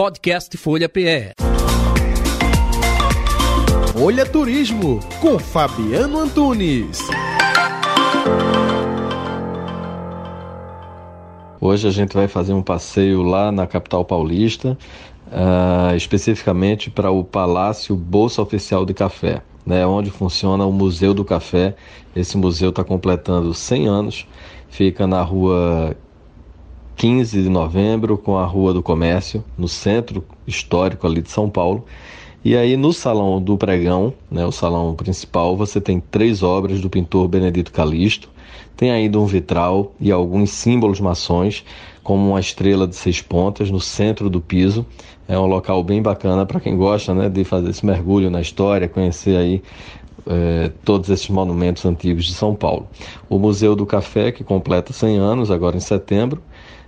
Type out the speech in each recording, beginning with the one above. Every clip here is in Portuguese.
Podcast Folha PE. Folha Turismo com Fabiano Antunes. Hoje a gente vai fazer um passeio lá na capital paulista, uh, especificamente para o Palácio Bolsa Oficial de Café, né, onde funciona o Museu do Café. Esse museu está completando 100 anos, fica na rua 15 de novembro com a Rua do Comércio, no centro histórico ali de São Paulo. E aí no salão do pregão, né, o salão principal, você tem três obras do pintor Benedito Calixto. Tem ainda um vitral e alguns símbolos maçons, como uma estrela de seis pontas no centro do piso. É um local bem bacana para quem gosta né, de fazer esse mergulho na história, conhecer aí é, todos esses monumentos antigos de São Paulo. O Museu do Café, que completa 100 anos agora em setembro,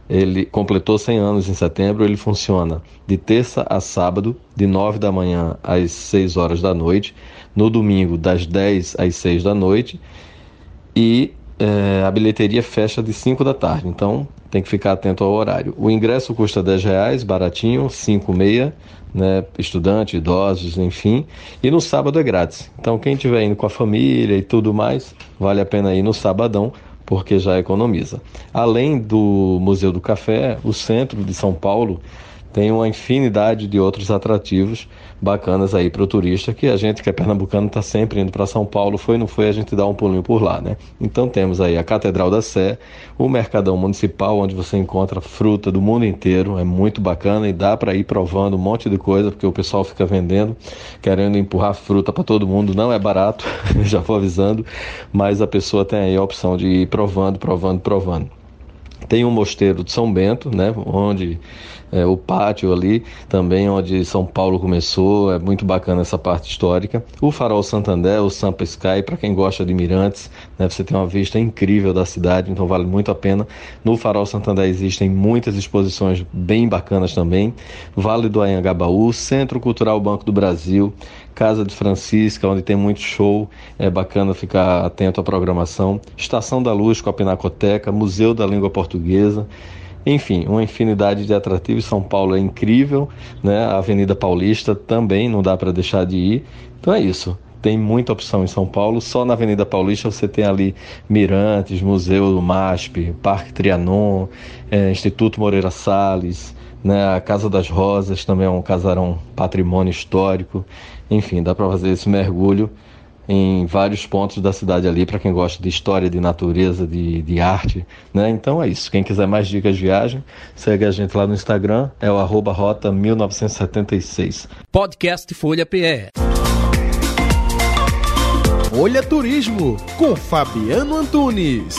ele completou 100 anos em setembro, ele funciona de terça a sábado, de 9 da manhã às 6 horas da noite, no domingo das 10 às 6 da noite e é, a bilheteria fecha de 5 da tarde, então tem que ficar atento ao horário. O ingresso custa 10 reais, baratinho, 5 meia, né, estudante, idosos, enfim, e no sábado é grátis. Então quem estiver indo com a família e tudo mais, vale a pena ir no sabadão, porque já economiza. Além do Museu do Café, o centro de São Paulo tem uma infinidade de outros atrativos bacanas aí para o turista, que a gente que é pernambucano está sempre indo para São Paulo, foi não foi, a gente dá um pulinho por lá, né? Então temos aí a Catedral da Sé, o Mercadão Municipal, onde você encontra fruta do mundo inteiro, é muito bacana e dá para ir provando um monte de coisa, porque o pessoal fica vendendo, querendo empurrar fruta para todo mundo, não é barato, já vou avisando, mas a pessoa tem aí a opção de ir provando, provando, provando. Tem o Mosteiro de São Bento, né, onde é, o pátio ali, também onde São Paulo começou, é muito bacana essa parte histórica. O Farol Santander, o Sampa Sky, para quem gosta de mirantes, né, você tem uma vista incrível da cidade, então vale muito a pena. No Farol Santander existem muitas exposições bem bacanas também. Vale do Anhangabaú, Centro Cultural Banco do Brasil, Casa de Francisca, onde tem muito show, é bacana ficar atento à programação. Estação da Luz com a Pinacoteca, Museu da Língua Portuguesa. Enfim, uma infinidade de atrativos. São Paulo é incrível, né? A Avenida Paulista também não dá para deixar de ir. Então é isso. Tem muita opção em São Paulo. Só na Avenida Paulista você tem ali Mirantes, Museu do MASP, Parque Trianon, é, Instituto Moreira Salles, né? A Casa das Rosas também é um casarão patrimônio histórico. Enfim, dá para fazer esse mergulho em vários pontos da cidade ali, para quem gosta de história, de natureza, de, de arte, né? Então é isso. Quem quiser mais dicas de viagem, segue a gente lá no Instagram, é o arroba rota 1976. Podcast Folha PE. Folha Turismo, com Fabiano Antunes.